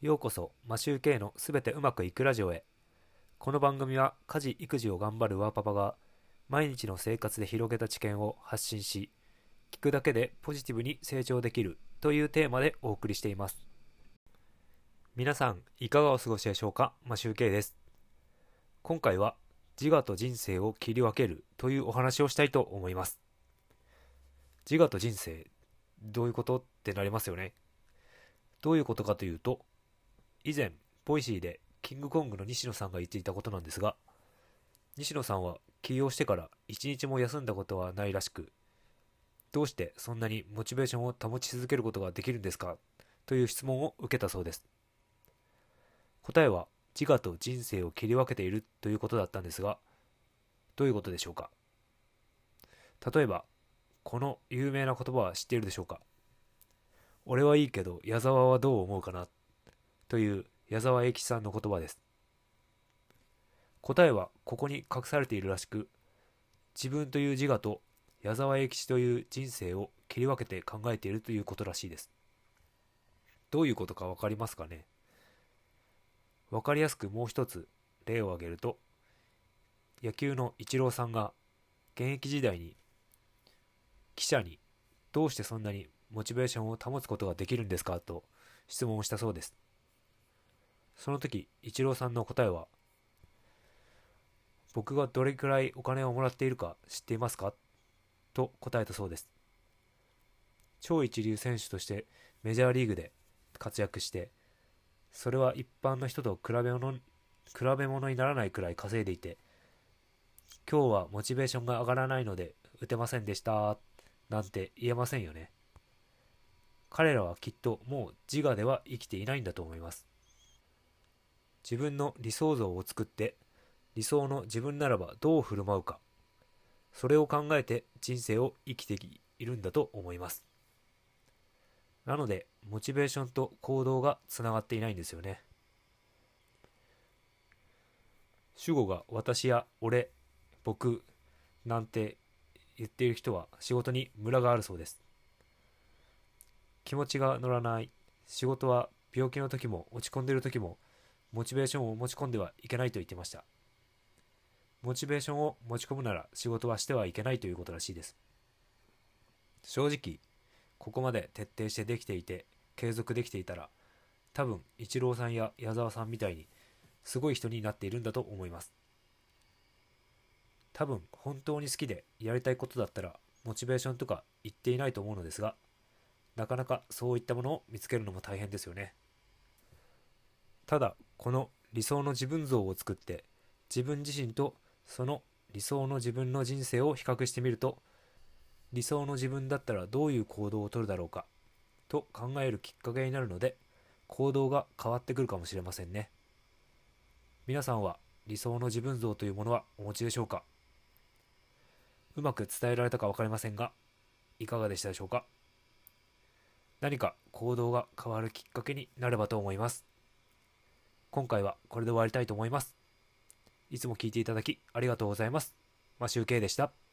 ようこそマシューケイのすべてうまくいくラジオへ。この番組は家事育児を頑張るワーパパが毎日の生活で広げた知見を発信し聞くだけでポジティブに成長できるというテーマでお送りしています。皆さんいかがお過ごしでしょうか？マシューケイです。今回は自我と人生を切り分けるというお話をしたいと思います。自我と人生どういうこと？ってなりますよね。どういうことかというと以前 Voicy でキングコングの西野さんが言っていたことなんですが西野さんは起業してから一日も休んだことはないらしくどうしてそんなにモチベーションを保ち続けることができるんですか？という質問を受けたそうです。答えは自我と人生を切り分けているということだったんですがどういうことでしょうか？例えばこの有名な言葉は知っているでしょうか？俺はいいけど矢沢はどう思うかな？という矢沢永吉さんの言葉です。答えはここに隠されているらしく自分という自我と矢沢永吉という人生を切り分けて考えているということらしいです。どういうことか分かりますかね？分かりやすくもう一つ例を挙げると野球のイチローさんが現役時代に記者にどうしてそんなにモチベーションを保つことができるんですか？と質問をしたそうです。その時イチローさんの答えは僕がどれくらいお金をもらっているか知っていますか？と答えたそうです。超一流選手としてメジャーリーグで活躍してそれは一般の人と比べ物比べ物にならないくらい稼いでいて今日はモチベーションが上がらないので打てませんでしたなんて言えませんよね。彼らはきっともう自我では生きていないんだと思います。自分の理想像を作って理想の自分ならばどう振る舞うか。それを考えて人生を生きているんだと思います。なのでモチベーションと行動がつながっていないんですよね。主語が私や俺僕なんて言っている人は仕事にムラがあるそうです。気持ちが乗らない。仕事は病気の時も落ち込んでいる時もモチベーションを持ち込んではいけないと言ってました。モチベーションを持ち込むなら仕事はしてはいけないということらしいです。正直ここまで徹底してできていて継続できていたら多分イチローさんや矢沢さんみたいにすごい人になっているんだと思います。多分本当に好きでやりたいことだったらモチベーションとか言っていないと思うのですがなかなかそういったものを見つけるのも大変ですよね。ただこの理想の自分像を作って自分自身とその理想の自分の人生を比較してみると理想の自分だったらどういう行動をとるだろうかと考えるきっかけになるので行動が変わってくるかもしれませんね。皆さんは理想の自分像というものはお持ちでしょうか？うまく伝えられたか分かりませんがいかがでしたでしょうか？何か行動が変わるきっかけになればと思います。今回はこれで終わりたいと思います。いつも聞いていただきありがとうございます。マシュウケイでした。